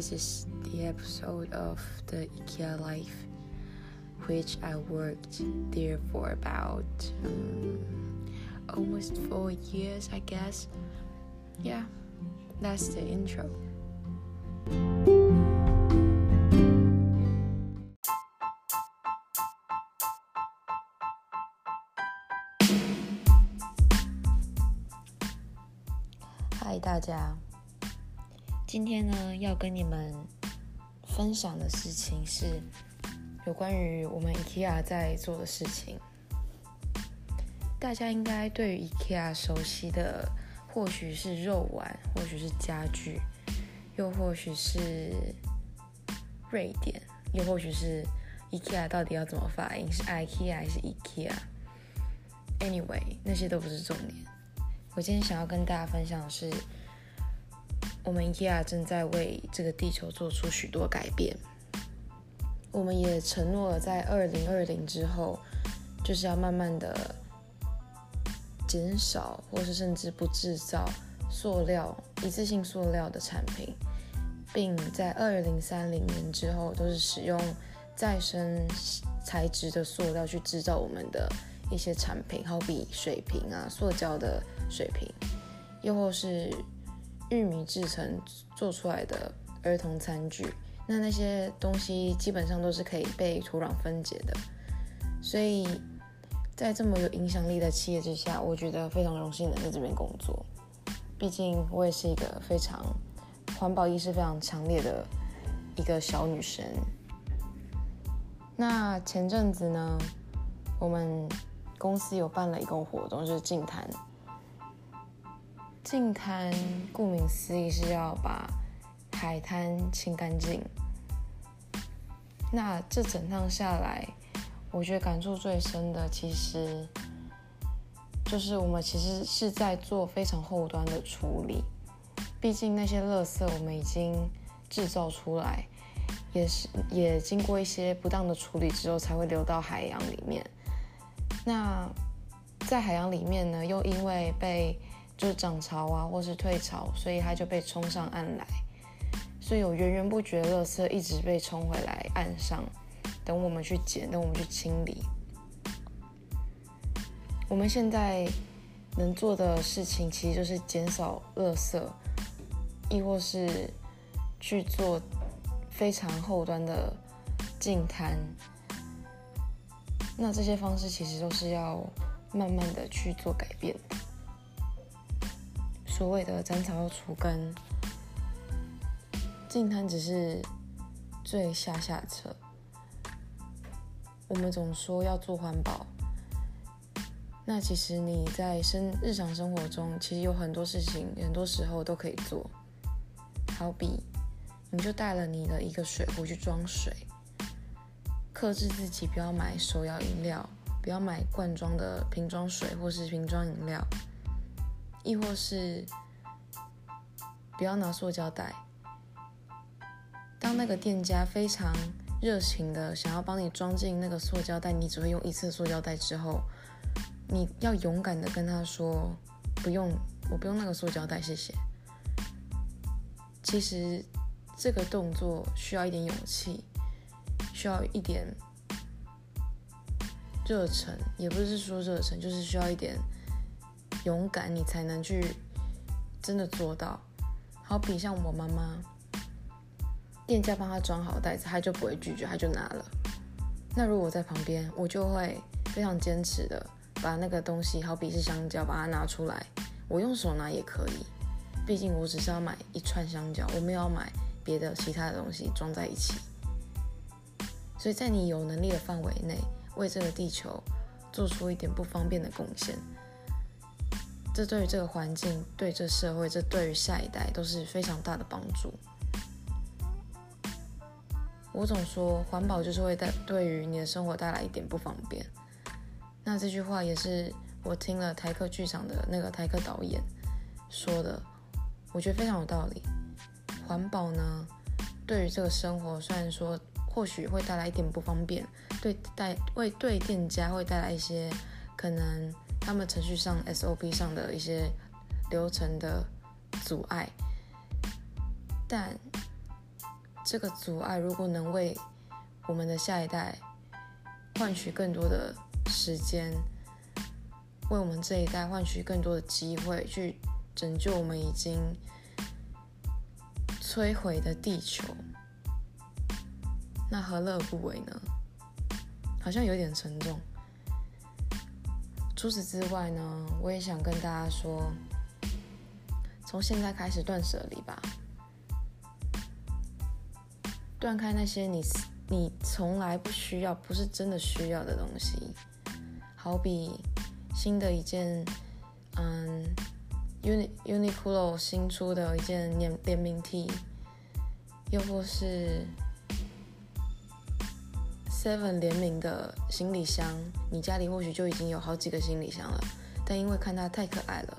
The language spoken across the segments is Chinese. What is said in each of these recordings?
This is the episode of the IKEA life, which I worked there for about um, almost four years, I guess. Yeah, that's the intro. Hi，大家。今天呢要跟你们分享的事情是有关于我们 IKEA 在做的事情。大家应该对于 IKEA 熟悉的，或许是肉丸，或许是家具，又或许是瑞典，又或许是 IKEA 到底要怎么发音，是 IKEA 还是 IKEA？Anyway，那些都不是重点。我今天想要跟大家分享的是，我们 IKEA 正在为这个地球做出许多改变。我们也承诺了，在二零二零之后，就是要慢慢的减少，或是甚至不制造塑料、一次性塑料的产品，并在二零三零年之后，都是使用再生材质的塑料去制造我们的一些产品，好比水瓶啊、塑胶的。水平，又或是玉米制成做出来的儿童餐具，那那些东西基本上都是可以被土壤分解的。所以在这么有影响力的企业之下，我觉得非常荣幸能在这边工作。毕竟我也是一个非常环保意识非常强烈的一个小女生。那前阵子呢，我们公司有办了一个活动，就是净滩。净滩顾名思义是要把海滩清干净。那这整趟下来，我觉得感触最深的，其实就是我们其实是在做非常后端的处理。毕竟那些垃圾我们已经制造出来，也是也经过一些不当的处理之后，才会流到海洋里面。那在海洋里面呢，又因为被就是涨潮啊，或是退潮，所以它就被冲上岸来，所以有源源不绝的垃圾一直被冲回来岸上，等我们去捡，等我们去清理。我们现在能做的事情，其实就是减少垃圾，亦或是去做非常后端的净滩。那这些方式其实都是要慢慢的去做改变。所谓的斩草除根，净滩只是最下下策。我们总说要做环保，那其实你在生日常生活中，其实有很多事情，很多时候都可以做。好比，你就带了你的一个水壶去装水，克制自己不要买手摇饮料，不要买罐装的瓶装水或是瓶装饮料。亦或是不要拿塑胶袋。当那个店家非常热情的想要帮你装进那个塑胶袋，你只会用一次塑胶袋之后，你要勇敢的跟他说：“不用，我不用那个塑胶袋，谢谢。”其实这个动作需要一点勇气，需要一点热忱，也不是说热忱，就是需要一点。勇敢，你才能去真的做到。好比像我妈妈，店家帮她装好袋子，她就不会拒绝，她就拿了。那如果我在旁边，我就会非常坚持的把那个东西，好比是香蕉，把它拿出来，我用手拿也可以。毕竟我只是要买一串香蕉，我没有要买别的其他的东西装在一起。所以在你有能力的范围内，为这个地球做出一点不方便的贡献。这对于这个环境、对这社会、这对于下一代都是非常大的帮助。我总说环保就是会带对于你的生活带来一点不方便。那这句话也是我听了台客剧场的那个台客导演说的，我觉得非常有道理。环保呢，对于这个生活虽然说或许会带来一点不方便，对带为对店家会带来一些可能。他们程序上 SOP 上的一些流程的阻碍，但这个阻碍如果能为我们的下一代换取更多的时间，为我们这一代换取更多的机会，去拯救我们已经摧毁的地球，那何乐而不为呢？好像有点沉重。除此之外呢，我也想跟大家说，从现在开始断舍离吧，断开那些你你从来不需要、不是真的需要的东西，好比新的一件，嗯，Uni Uniqlo 新出的一件联联名 T，又或是。Seven 联名的行李箱，你家里或许就已经有好几个行李箱了，但因为看它太可爱了，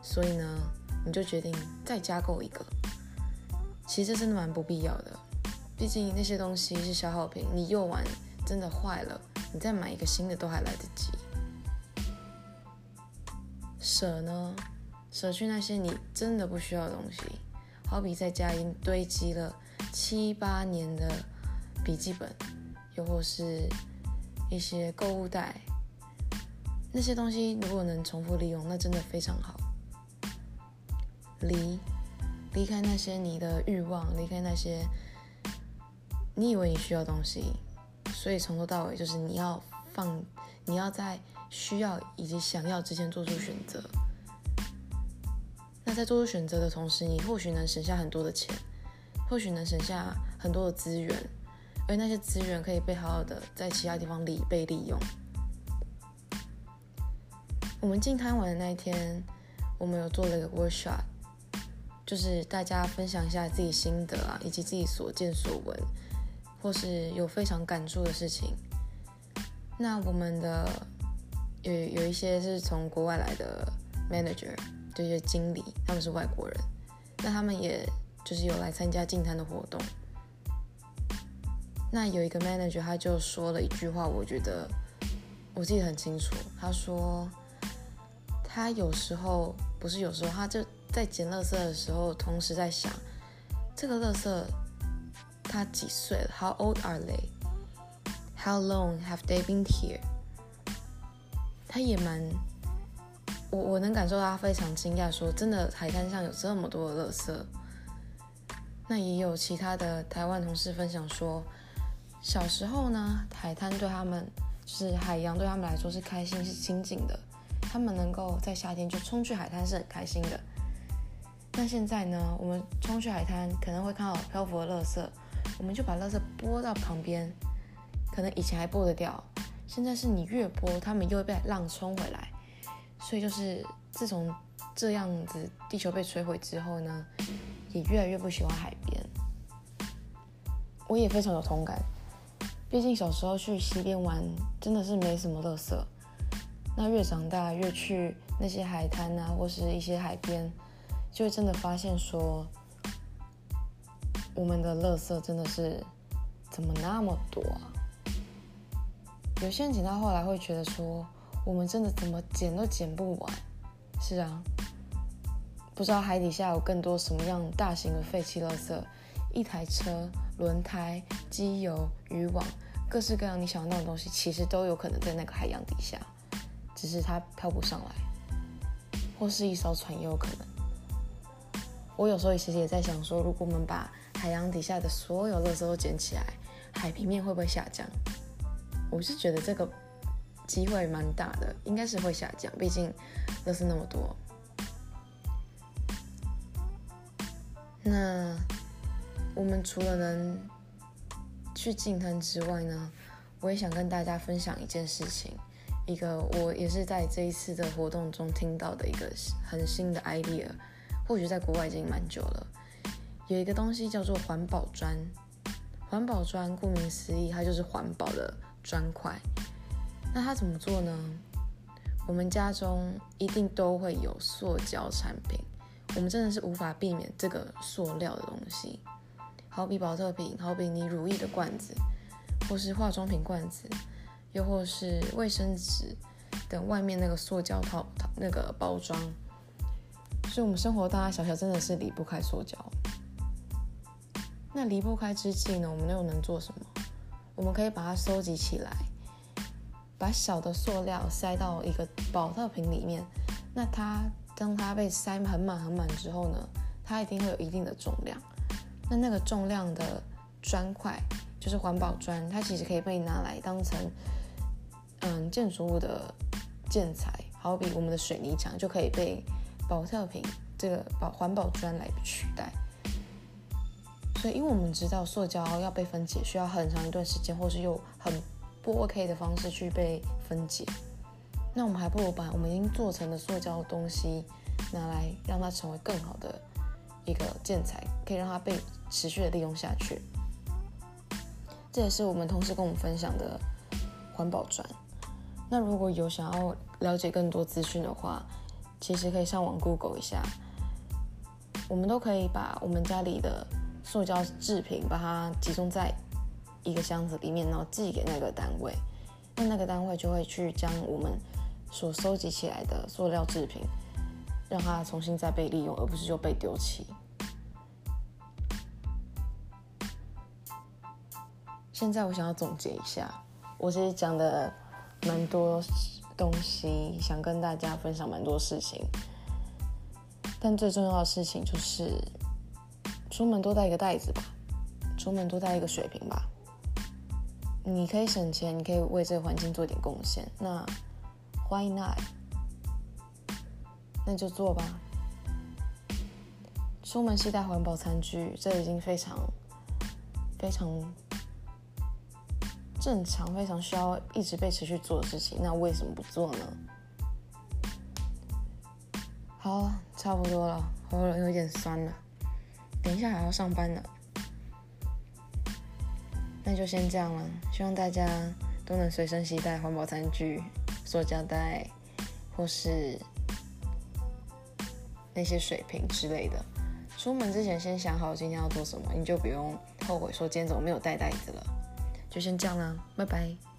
所以呢，你就决定再加购一个。其实这真的蛮不必要的，毕竟那些东西是消耗品，你用完真的坏了，你再买一个新的都还来得及。舍呢，舍去那些你真的不需要的东西，好比在家已经堆积了七八年的笔记本。又或是一些购物袋，那些东西如果能重复利用，那真的非常好。离离开那些你的欲望，离开那些你以为你需要东西，所以从头到尾就是你要放，你要在需要以及想要之间做出选择。那在做出选择的同时，你或许能省下很多的钱，或许能省下很多的资源。而那些资源可以被好好的在其他地方利被利用。我们进摊玩的那一天，我们有做了一个 workshop，就是大家分享一下自己心得啊，以及自己所见所闻，或是有非常感触的事情。那我们的有有一些是从国外来的 manager，这些经理，他们是外国人，那他们也就是有来参加进摊的活动。那有一个 manager，他就说了一句话，我觉得我记得很清楚。他说，他有时候不是有时候，他就在捡垃圾的时候，同时在想，这个垃圾他几岁了？How old are they? How long have they been here? 他也蛮，我我能感受到他非常惊讶，说真的，海滩上有这么多的垃圾。那也有其他的台湾同事分享说。小时候呢，海滩对他们就是海洋，对他们来说是开心、是亲近的。他们能够在夏天就冲去海滩是很开心的。那现在呢，我们冲去海滩可能会看到漂浮的垃圾，我们就把垃圾拨到旁边，可能以前还拨得掉，现在是你越拨，他们又会被浪冲回来。所以就是自从这样子地球被摧毁之后呢，也越来越不喜欢海边。我也非常有同感。毕竟小时候去溪边玩，真的是没什么乐色。那越长大越去那些海滩啊，或是一些海边，就会真的发现说，我们的乐色真的是怎么那么多啊？有些人捡到后来会觉得说，我们真的怎么捡都捡不完。是啊，不知道海底下有更多什么样大型的废弃乐色，一台车。轮胎、机油、渔网，各式各样你想到的东西，其实都有可能在那个海洋底下，只是它漂不上来，或是一艘船也有可能。我有时候其实也在想说，如果我们把海洋底下的所有垃圾都捡起来，海平面会不会下降？我是觉得这个机会蛮大的，应该是会下降，毕竟垃圾那么多。那。我们除了能去进滩之外呢，我也想跟大家分享一件事情，一个我也是在这一次的活动中听到的一个很新的 idea，或许在国外已经蛮久了。有一个东西叫做环保砖，环保砖顾名思义，它就是环保的砖块。那它怎么做呢？我们家中一定都会有塑胶产品，我们真的是无法避免这个塑料的东西。好比保特瓶，好比你乳液的罐子，或是化妆品罐子，又或是卫生纸等外面那个塑胶套套那个包装，所以我们生活大大小小真的是离不开塑胶。那离不开之际呢，我们又能做什么？我们可以把它收集起来，把小的塑料塞到一个保特瓶里面。那它当它被塞很满很满之后呢，它一定会有一定的重量。那那个重量的砖块就是环保砖，它其实可以被拿来当成嗯建筑物的建材，好比我们的水泥墙就可以被保特瓶这个保环保砖来取代。所以，因为我们知道塑胶要被分解需要很长一段时间，或是用很不 OK 的方式去被分解，那我们还不如把我们已经做成的塑胶东西拿来，让它成为更好的一个建材，可以让它被持续的利用下去。这也是我们同事跟我们分享的环保砖。那如果有想要了解更多资讯的话，其实可以上网 Google 一下，我们都可以把我们家里的。塑胶制品，把它集中在一个箱子里面，然后寄给那个单位，那那个单位就会去将我们所收集起来的塑料制品，让它重新再被利用，而不是就被丢弃。现在我想要总结一下，我其实讲的蛮多东西，想跟大家分享蛮多事情，但最重要的事情就是。出门多带一个袋子吧，出门多带一个水瓶吧。你可以省钱，你可以为这个环境做点贡献。那 Why not？那就做吧。出门携带环保餐具，这已经非常非常正常，非常需要一直被持续做的事情。那为什么不做呢？好，差不多了，喉咙有点酸了。等一下还要上班呢，那就先这样了。希望大家都能随身携带环保餐具、塑胶袋，或是那些水瓶之类的。出门之前先想好今天要做什么，你就不用后悔说今天怎么没有带袋子了。就先这样啦，拜拜。